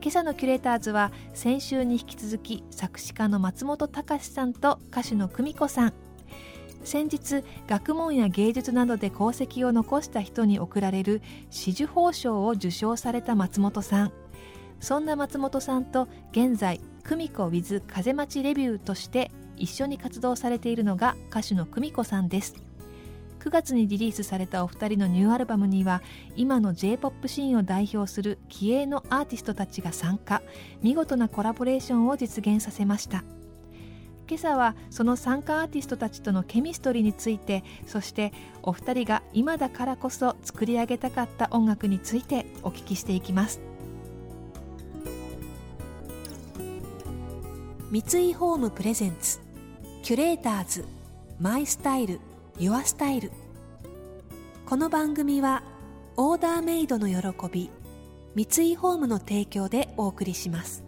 今朝のキュレーターズは先週に引き続き作詞家の松本隆さんと歌手の久美子さん。先日学問や芸術などで功績を残した人に贈られる紫綬褒章を受章された松本さん。そんな松本さんと現在久美子 with 風待ちレビューとして一緒に活動されているのが歌手の久美子さんです。9月にリリースされたお二人のニューアルバムには今の J-POP シーンを代表する気鋭のアーティストたちが参加。見事なコラボレーションを実現させました。今朝はその参加アーティストたちとのケミストリーについてそしてお二人が今だからこそ作り上げたかった音楽についてお聞きしていきます。三井ホームプレゼンツキュレーターズマイスタイル。ユアスタイルこの番組はオーダーメイドの喜び三井ホームの提供でお送りします。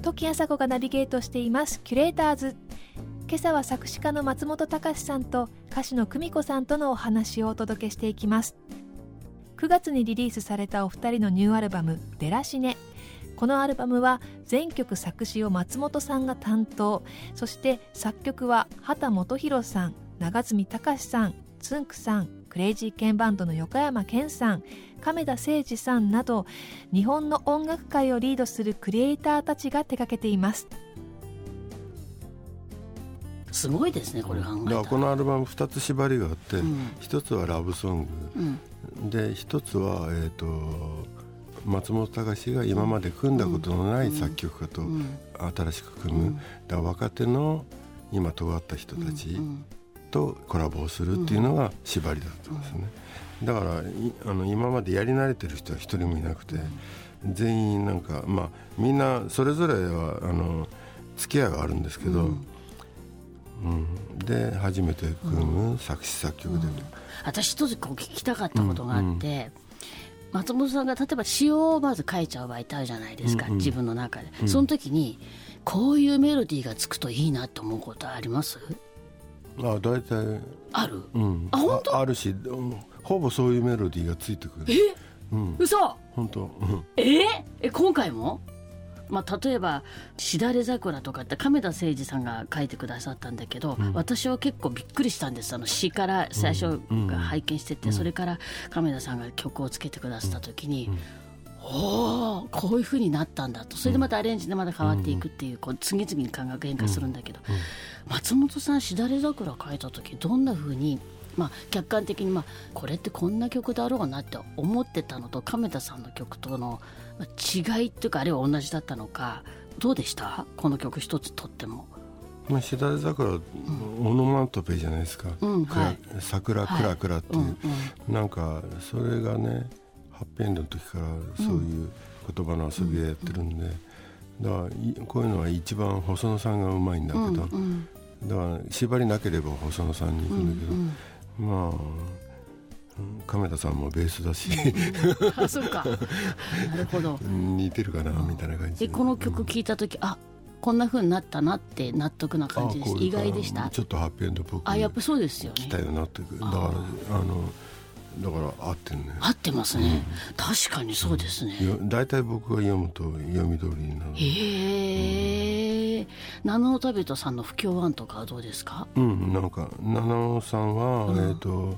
時あさこがナビゲートしていますキュレーターズ。今朝は作詞家の松本隆さんと歌手の久美子さんとのお話をお届けしていきます。9月にリリースされたお二人のニューアルバム「デラシネ」このアルバムは全曲作詞を松本さんが担当。そして作曲は畑基博さん長住隆さんつんくさんクレイジーケンバンドの横山健さん亀田誠二さんなど日本の音楽界をリードするクリエイターたちが手掛けています。すごいですねこれ考えたら。このアルバム2つ縛りがあって、うん、1つはラブソング、うん、で1つは、えーと、松本隆が今まで組んだことのない作曲家と新しく組む、だ若手の今尖った人たちとコラボをするっていうのが縛りだったんですね、だからあの今までやり慣れてる人は一人もいなくて、全員なんかまあみんなそれぞれはあの付き合いがあるんですけど、うん、で初めて組む作詞作曲で、うん、私一つこう聞きたかったことがあって、松本さんが例えば詩をまず書いちゃう場合ってあるじゃないですか、うんうん、自分の中で、その時にこういうメロディーがつくといいなと思うことあります？あ大体。ある、うん、あ本当？あるしほぼそういうメロディーがついてくる。え、うん、嘘？本当、え？え今回も？まあ、例えば「しだれ桜」とかって亀田誠治さんが書いてくださったんだけど、うん、私は結構びっくりしたんです。あの詩から最初が拝見してて、うん、それから亀田さんが曲をつけてくださった時に。うん。おおこういうふうになったんだと。それでまたアレンジでまた変わっていくっていうこう次々に感覚変化するんだけど、松本さん「しだれ桜」書いた時どんなふうにまあ、客観的に、まあ、これってこんな曲だろうなって思ってたのと亀田さんの曲との違いっていうかあるいは同じだったのかどうでした？この曲一つとっても。まあ、しだれ桜、うん、オノマトペじゃないですか「うんはい、桜クラクラ」っていう、はいうんうん、なんかそれがねハッピーエンドの時からそういう言葉の遊びでやってるんで、だからこういうのは一番細野さんがうまいんだけど、うんうん、だから縛りなければ細野さんに行くんだけど、うんうん。まあ亀田さんもベースだし。あそうか。なるほど。似てるかなみたいな感じ。でこの曲聴いた時、うん、あこんなふうになったなって納得な感じです意外でした？ちょっとハッピーエンドっぽく。あやっぱそうですよね。来たよなってだからあのだから合ってるね。合ってますね、うん、確かにそうですね。大体、僕が読むと読み通りになるへえ、うん、七尾食べたさんの不協和音とかはどうですか？うんなんか七尾さんは、うん、えっ、ー、と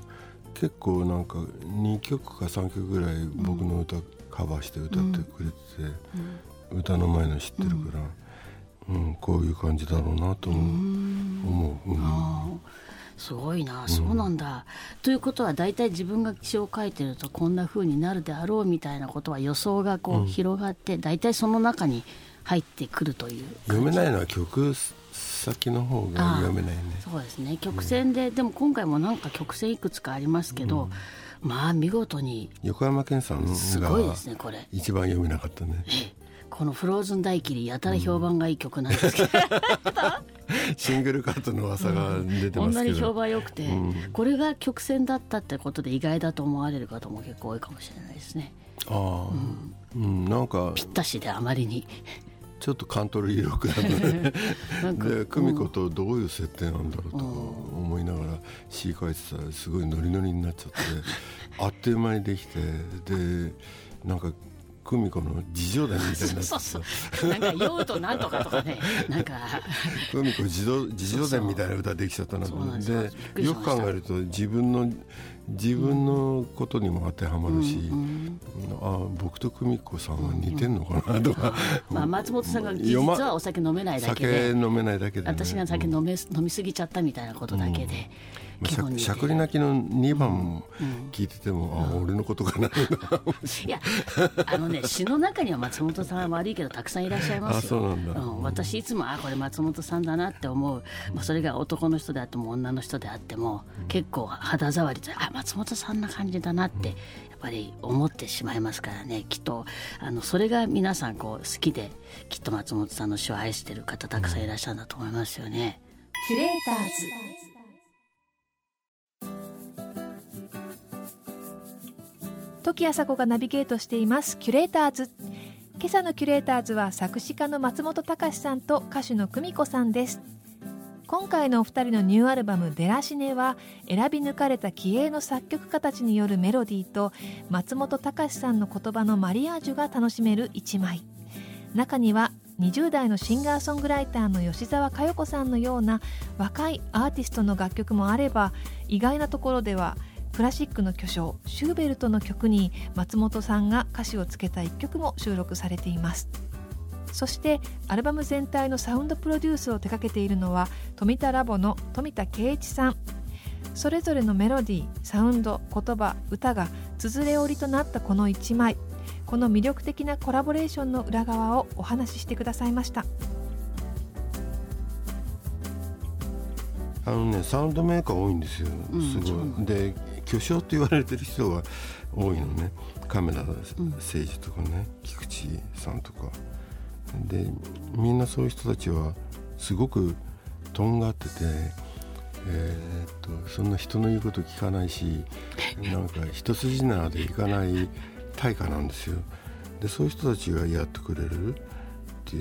結構なんか2曲か3曲ぐらい僕の歌、カバーして歌ってくれてて、歌の前の知ってるから、うん。こういう感じだろうなと思う。思う。うん。すごいな、そうなんだ。ということは大体自分が詩を書いてるとこんなふうになるであろうみたいなことは予想がこう広がって、大体その中に入ってくるという読めないのは曲先の方が読めないね。そうですね。曲線で、うん、でも今回もなんか曲線いくつかありますけど、うん、まあ見事に横山健さんがすごいですねこれ。一番読めなかったね。この「フローズン大霧」やたら評判がいい曲なんですけど、うん、シングルカットの噂が出てますけど、こん。なに評判良くて、これが曲線だったってことで意外だと思われる方も結構多いかもしれないですね。ああ、うん、なんかぴったしであまりにちょっとカントリーロックだったねで 久美子とどういう設定なんだろうと思いながら詩書いてたらすごいノリノリになっちゃってあっという間にできてでなんか久美子の自助伝みたいになってそうそうなんか用途なんとかとかね。なんか。久美子自助自助伝みたいな歌できちゃったなと思って。よく考えると自分の自分のことにも当てはまるし、うん、あ僕と久美子さんは似てんのかなとか、まあ、松本さんが実はお酒飲めないだけで。酒飲めないだけで、ね、私が酒飲め飲みすぎちゃったみたいなことだけで。しゃしゃくり泣きの2番聞いてても、うん、あ俺のことかないやあのね詩の中には松本さんは悪いけどたくさんいらっしゃいますよ。うん、私いつもあこれ松本さんだなって思う、まあ、それが男の人であっても女の人であっても、うん、結構肌触りであ松本さんな感じだなってやっぱり思ってしまいますからね。きっとあのそれが皆さんこう好きできっと松本さんの詩を愛してる方たくさんいらっしゃるんだと思いますよね。キュレーターズ時朝子がナビゲートしています。キュレーターズ。今朝のキュレーターズは作詞家の松本隆さんと歌手の久美子さんです。今回のお二人のニューアルバム「デラシネ」は選び抜かれた気鋭の作曲家たちによるメロディーと松本隆さんの言葉のマリアージュが楽しめる一枚。中には20代のシンガーソングライターの吉澤佳代子さんのような若いアーティストの楽曲もあれば意外なところではクラシックの巨匠シューベルトの曲に松本さんが歌詞をつけた一曲も収録されています。そしてアルバム全体のサウンドプロデュースを手掛けているのは富田ラボの富田圭一さん。それぞれのメロディーサウンド言葉歌が綴れ織りとなったこの1枚。この魅力的なコラボレーションの裏側をお話ししてくださいました。あのねサウンドメーカー多いんですよ。すごい、うん、で巨匠って言われてる人が多いのね。亀田誠治とかね、菊池さんとか。でみんなそういう人たちはすごくとんがってて、えー、っとそんな人の言うこと聞かないし なんか一筋縄でいかない対価なんですよ。でそういう人たちがやってくれるって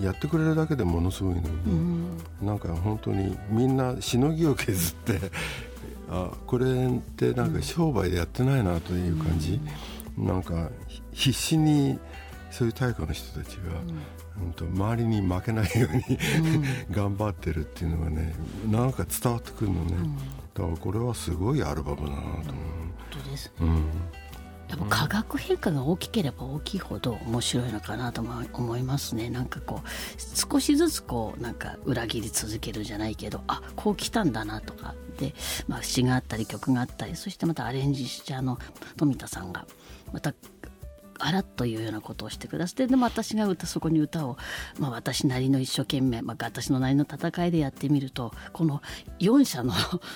やってくれるだけでものすごいのに、うん、なんか本当にみんなしのぎを削ってあこれってなんか商売でやってないなという感じ、うん、なんか必死にそういう大家の人たちが、うん、と周りに負けないように 頑張ってるっていうのがねなんか伝わってくるのね、だからこれはすごいアルバムだなと思う。本当ですね、うんやっぱ化学変化が大きければ大きいほど面白いのかなと思いますね。なんかこう少しずつこうなんか裏切り続けるじゃないけどあこう来たんだなとか。で、まあ、詩があったり曲があったりそしてまたアレンジ者の富田さんがまたあらというようなことをしてくださってでも私が歌そこに歌を、まあ、私なりの一生懸命、まあ、私のなりの戦いでやってみるとこの4社の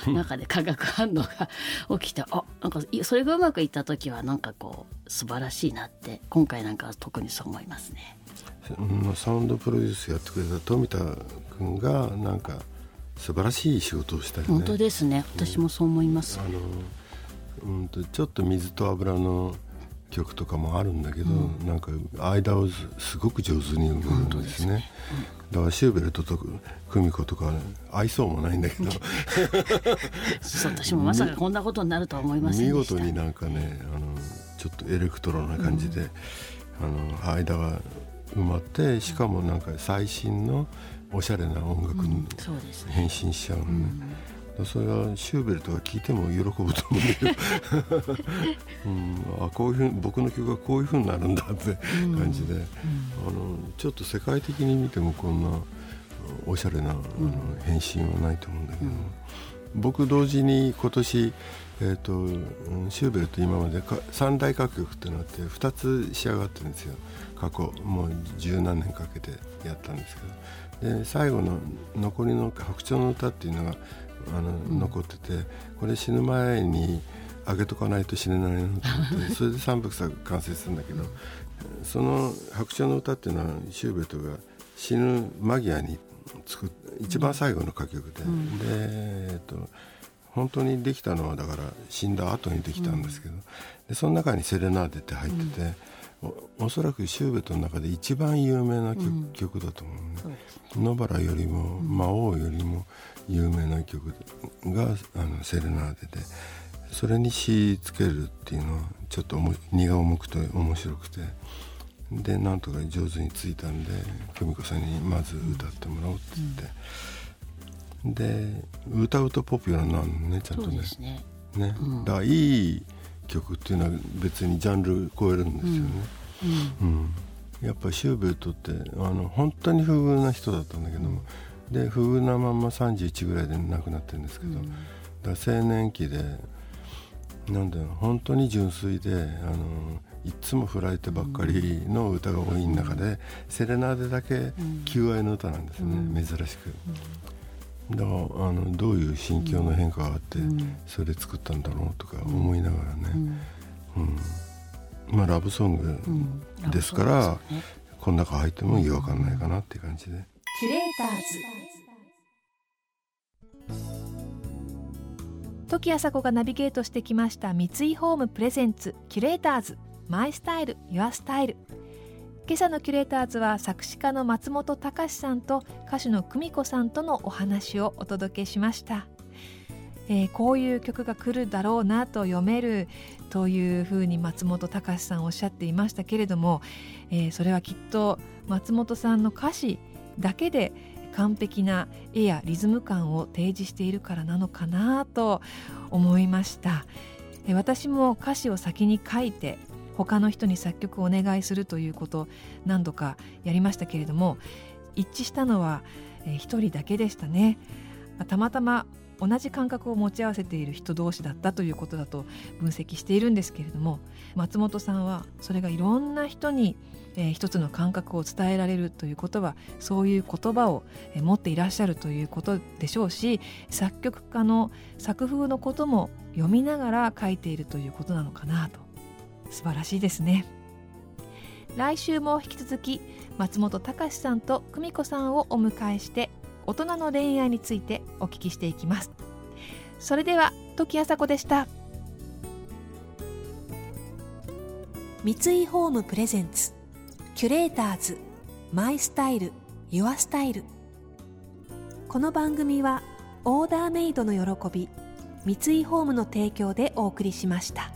中で化学反応が起きてあなんかそれがうまくいった時はなんかこう素晴らしいなって今回なんかは特にそう思いますね。サウンドプロデュースやってくれた富田君がなんか素晴らしい仕事をしたよね。本当ですね。私もそう思います。あのうんとちょっと水と油の曲とかもあるんだけど、うん、なんか間をすごく上手に生むんですね、ねうん、だからシューベルトと久美子とか、ね、合いそうもないんだけど。私もまさかこんなことになるとは思いません見事になんかねあのちょっとエレクトロな感じで、うん、あの間が埋まってしかもなんか最新のおしゃれな音楽に変身しちゃうのね。それはシューベルトが聴いても喜ぶと思うんだけど、うん、あこういうふうに僕の曲がこういうふうになるんだって感じで、うん、あのちょっと世界的に見てもこんなおしゃれなあの変身はないと思うんだけど、僕同時に今年えーと、シューベルト今まで三大歌曲ってなって2つ仕上がってるんですよ。過去もう十何年かけてやったんですけど。で最後の残りの「白鳥の歌」っていうのがあの、うん、残っててこれ死ぬ前にあげとかないと死ねないなと思って それで三部作完成するんだけどその「白鳥の歌」っていうのはシューベルトが死ぬ間際に作っ一番最後の歌曲で、うん、で、えっと、本当にできたのはだから死んだ後にできたんですけど、うん、でその中に「セレナーデ」って入ってて、うん、おおそらくシューベルトの中で一番有名な曲,、曲だと思うね。野原よりも魔王よりも有名な曲が「あのセレナーデ」でそれに詞つけるっていうのはちょっと荷が重くて面白くて。でなんとか上手についたんで久美子さんにまず歌ってもらおうって言って、うん、で歌うとポピュラーなのねちゃんとね。ね、ね。うん、だいい曲っていうのは別にジャンル超えるんですよね、うん、うん、やっぱシューベルトってあの本当に不遇な人だったんだけども、で不遇なまんま31ぐらいで亡くなってるんですけど、だ青年期でなんだろう本当に純粋であのいつも振られてばっかりの歌が多い中で、セレナーデだけ求愛の歌なんですね、珍しく。だからあのどういう心境の変化があって、それ作ったんだろうとか思いながらね、うん。まあラブソングですから、この中入っても違和感ないかなっていう感じで。キュレーターズ。時朝子がナビゲートしてきました三井ホームプレゼンツキュレーターズ。マイスタイルユアスタイル今朝のキュレーターズは作詞家の松本隆さんと歌手の久美子さんとのお話をお届けしました、えー、こういう曲が来るだろうなと読めるというふうに松本隆さんおっしゃっていましたけれども、えー、それはきっと松本さんの歌詞だけで完璧な絵やリズム感を提示しているからなのかなと思いました。私も歌詞を先に書いて他の人に作曲をお願いするということ何度かやりましたけれども一致したのは一人だけでしたね。たまたま同じ感覚を持ち合わせている人同士だったということだと分析しているんですけれども松本さんはそれがいろんな人にえー、一つの感覚を伝えられるということはそういう言葉を持っていらっしゃるということでしょうし作曲家の作風のことも読みながら書いているということなのかなと。素晴らしいですね。来週も引き続き松本隆さんと久美子さんをお迎えして大人の恋愛についてお聞きしていきます。それでは時あさこでした。三井ホームプレゼンツキュレーターズマイスタイルユアスタイル。この番組はオーダーメイドの喜び三井ホームの提供でお送りしました。